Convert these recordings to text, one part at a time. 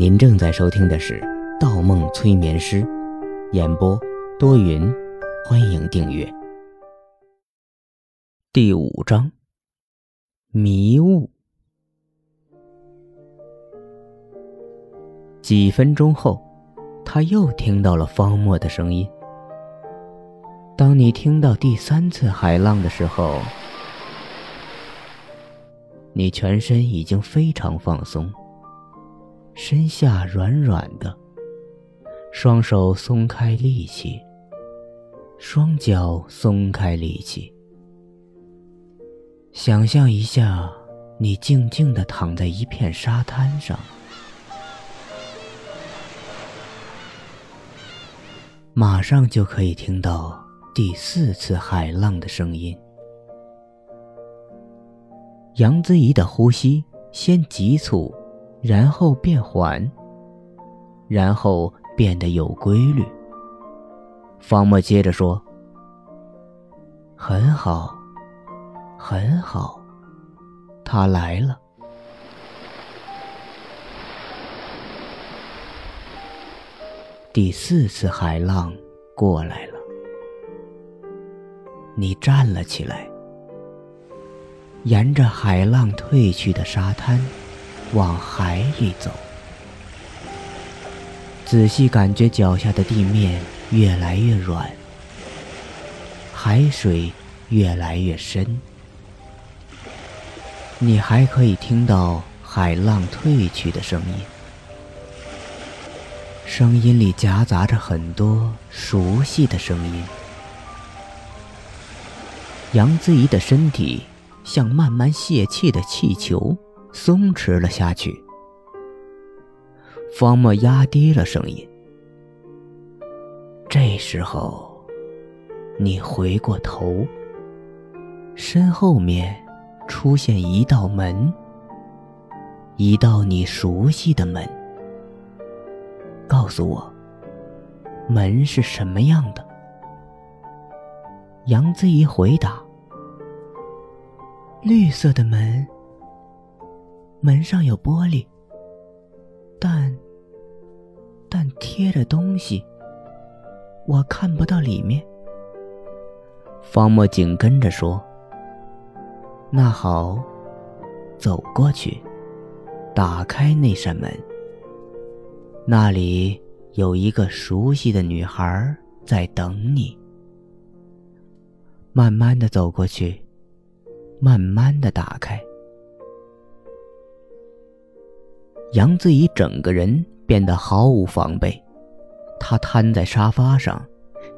您正在收听的是《盗梦催眠师》，演播多云，欢迎订阅。第五章，迷雾。几分钟后，他又听到了方墨的声音。当你听到第三次海浪的时候，你全身已经非常放松。身下软软的，双手松开力气，双脚松开力气。想象一下，你静静的躺在一片沙滩上，马上就可以听到第四次海浪的声音。杨子怡的呼吸先急促。然后变缓，然后变得有规律。方墨接着说：“很好，很好，他来了。”第四次海浪过来了，你站了起来，沿着海浪退去的沙滩。往海里走，仔细感觉脚下的地面越来越软，海水越来越深，你还可以听到海浪退去的声音，声音里夹杂着很多熟悉的声音。杨子怡的身体像慢慢泄气的气球。松弛了下去。方墨压低了声音。这时候，你回过头，身后面出现一道门，一道你熟悉的门。告诉我，门是什么样的？杨子怡回答：“绿色的门。”门上有玻璃，但但贴着东西，我看不到里面。方墨紧跟着说：“那好，走过去，打开那扇门。那里有一个熟悉的女孩在等你。慢慢的走过去，慢慢的打开。”杨子怡整个人变得毫无防备，她瘫在沙发上，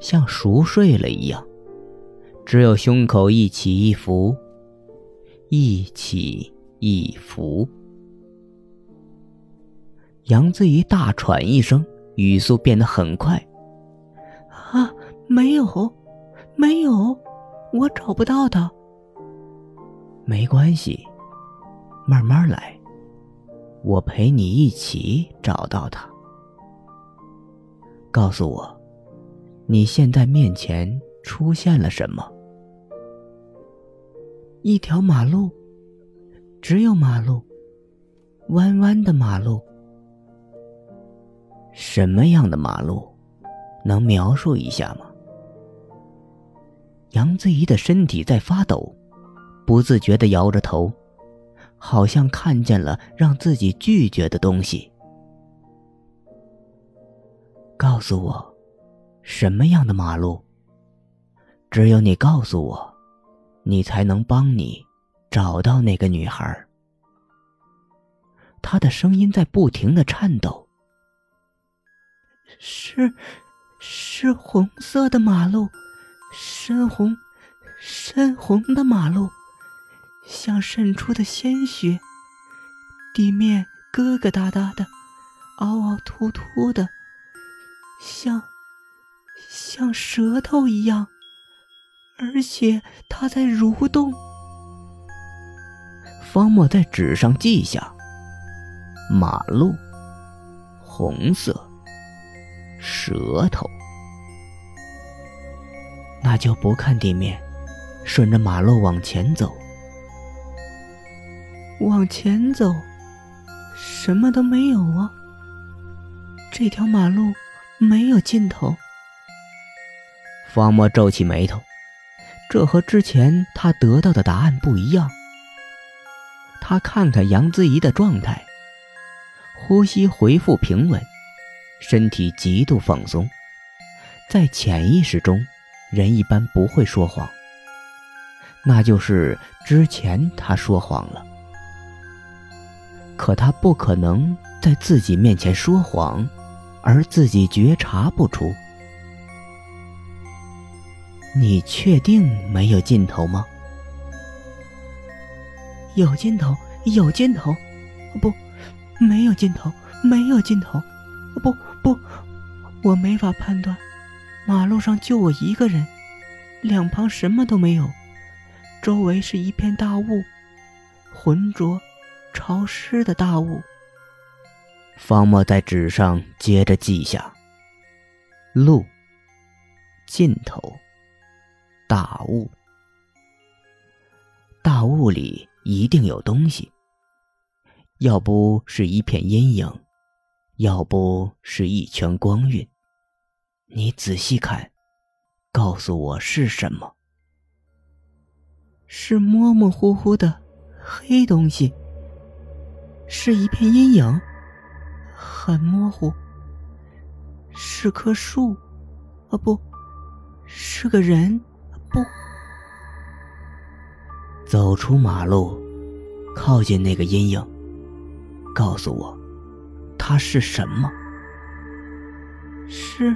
像熟睡了一样，只有胸口一起一伏，一起一伏。杨子怡大喘一声，语速变得很快：“啊，没有，没有，我找不到他。没关系，慢慢来。”我陪你一起找到他。告诉我，你现在面前出现了什么？一条马路，只有马路，弯弯的马路。什么样的马路？能描述一下吗？杨子怡的身体在发抖，不自觉的摇着头。好像看见了让自己拒绝的东西。告诉我，什么样的马路？只有你告诉我，你才能帮你找到那个女孩。他的声音在不停的颤抖。是，是红色的马路，深红，深红的马路。像渗出的鲜血，地面疙疙瘩瘩的，凹凹凸凸的，像像舌头一样，而且它在蠕动。方墨在纸上记下：马路，红色，舌头。那就不看地面，顺着马路往前走。往前走，什么都没有啊！这条马路没有尽头。方墨皱起眉头，这和之前他得到的答案不一样。他看看杨子怡的状态，呼吸恢复平稳，身体极度放松。在潜意识中，人一般不会说谎。那就是之前他说谎了，可他不可能在自己面前说谎，而自己觉察不出。你确定没有尽头吗？有尽头，有尽头，不，没有尽头，没有尽头，不不，我没法判断。马路上就我一个人，两旁什么都没有，周围是一片大雾，浑浊、潮湿的大雾。方墨在纸上接着记下：路、尽头、大雾。大雾里一定有东西，要不是一片阴影，要不是一圈光晕。你仔细看，告诉我是什么？是模模糊糊的黑东西，是一片阴影，很模糊。是棵树，啊不，是个人，不。走出马路，靠近那个阴影，告诉我，它是什么？是。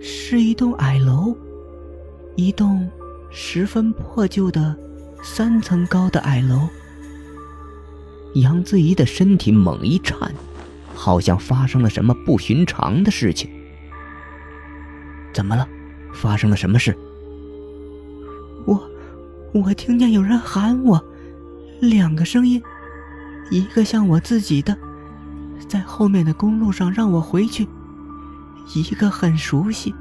是一栋矮楼，一栋十分破旧的三层高的矮楼。杨子怡的身体猛一颤，好像发生了什么不寻常的事情。怎么了？发生了什么事？我，我听见有人喊我，两个声音，一个像我自己的，在后面的公路上让我回去。一个很熟悉，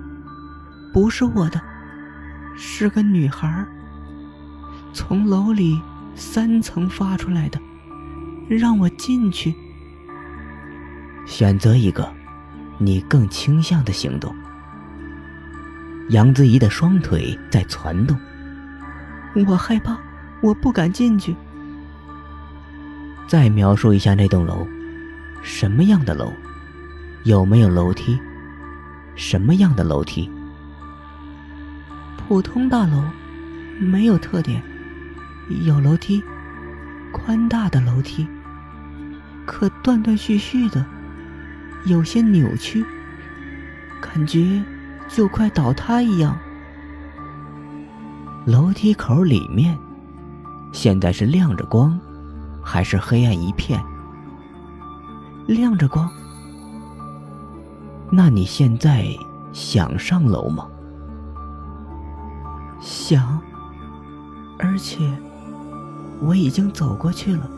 不是我的，是个女孩从楼里三层发出来的，让我进去。选择一个，你更倾向的行动。杨子怡的双腿在攒动，我害怕，我不敢进去。再描述一下那栋楼，什么样的楼？有没有楼梯？什么样的楼梯？普通大楼，没有特点。有楼梯，宽大的楼梯，可断断续续的，有些扭曲，感觉就快倒塌一样。楼梯口里面，现在是亮着光，还是黑暗一片？亮着光。那你现在想上楼吗？想，而且我已经走过去了。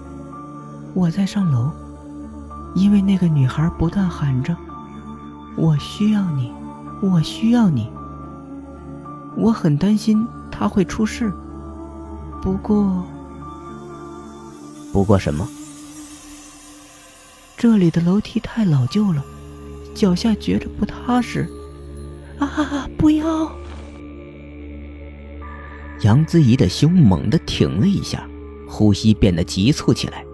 我在上楼，因为那个女孩不断喊着：“我需要你，我需要你。”我很担心她会出事。不过，不过什么？这里的楼梯太老旧了。脚下觉着不踏实，啊！不要！杨子怡的胸猛地挺了一下，呼吸变得急促起来。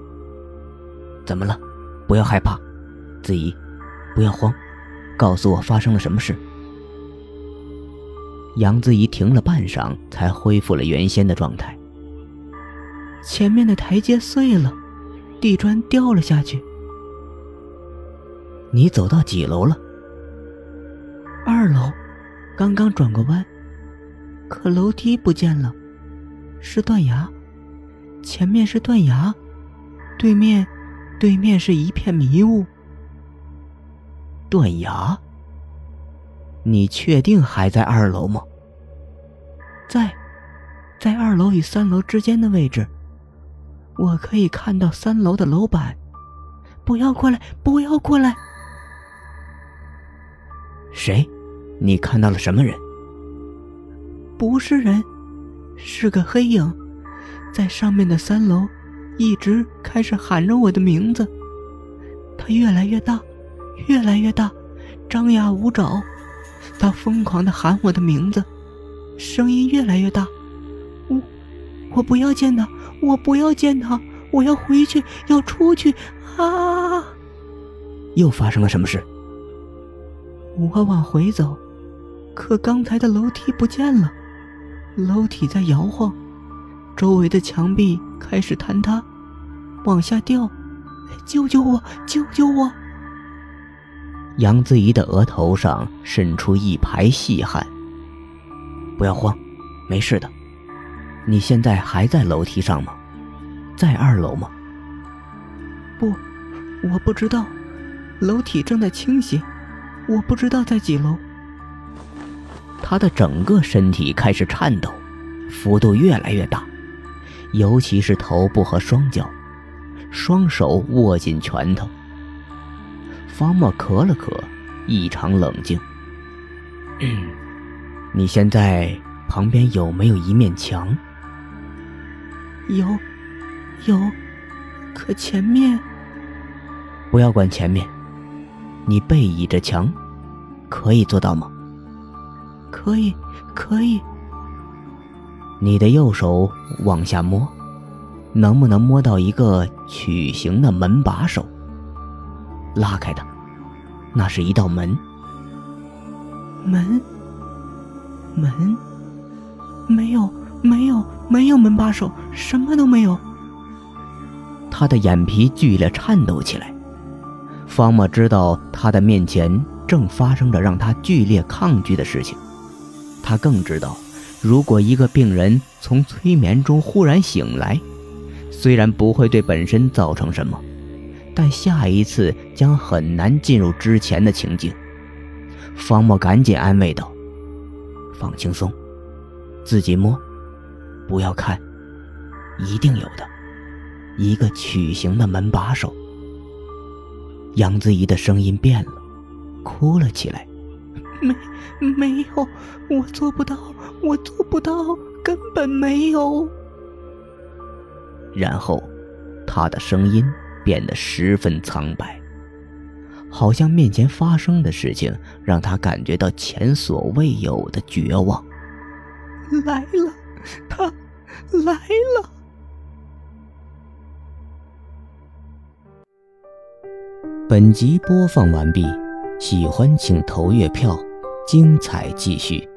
怎么了？不要害怕，子怡，不要慌，告诉我发生了什么事。杨子怡停了半晌，才恢复了原先的状态。前面的台阶碎了，地砖掉了下去。你走到几楼了？二楼，刚刚转过弯，可楼梯不见了，是断崖，前面是断崖，对面，对面是一片迷雾。断崖？你确定还在二楼吗？在，在二楼与三楼之间的位置，我可以看到三楼的楼板。不要过来！不要过来！谁？你看到了什么人？不是人，是个黑影，在上面的三楼，一直开始喊着我的名字。他越来越大，越来越大，张牙舞爪。他疯狂的喊我的名字，声音越来越大。我，我不要见他，我不要见他，我要回去，要出去啊！又发生了什么事？我往回走，可刚才的楼梯不见了，楼梯在摇晃，周围的墙壁开始坍塌，往下掉。救救我！救救我！杨子怡的额头上渗出一排细汗。不要慌，没事的。你现在还在楼梯上吗？在二楼吗？不，我不知道。楼体正在倾斜，我不知道在几楼。他的整个身体开始颤抖，幅度越来越大，尤其是头部和双脚，双手握紧拳头。方墨咳了咳，异常冷静。你现在旁边有没有一面墙？有，有，可前面……不要管前面，你背倚着墙，可以做到吗？可以，可以。你的右手往下摸，能不能摸到一个曲形的门把手？拉开它，那是一道门。门，门，没有，没有，没有门把手，什么都没有。他的眼皮剧烈颤抖起来。方墨知道他的面前正发生着让他剧烈抗拒的事情。他更知道，如果一个病人从催眠中忽然醒来，虽然不会对本身造成什么。但下一次将很难进入之前的情境。方墨赶紧安慰道：“放轻松，自己摸，不要看，一定有的，一个曲形的门把手。”杨子怡的声音变了，哭了起来：“没，没有，我做不到，我做不到，根本没有。”然后，他的声音。变得十分苍白，好像面前发生的事情让他感觉到前所未有的绝望。来了，他来了。本集播放完毕，喜欢请投月票，精彩继续。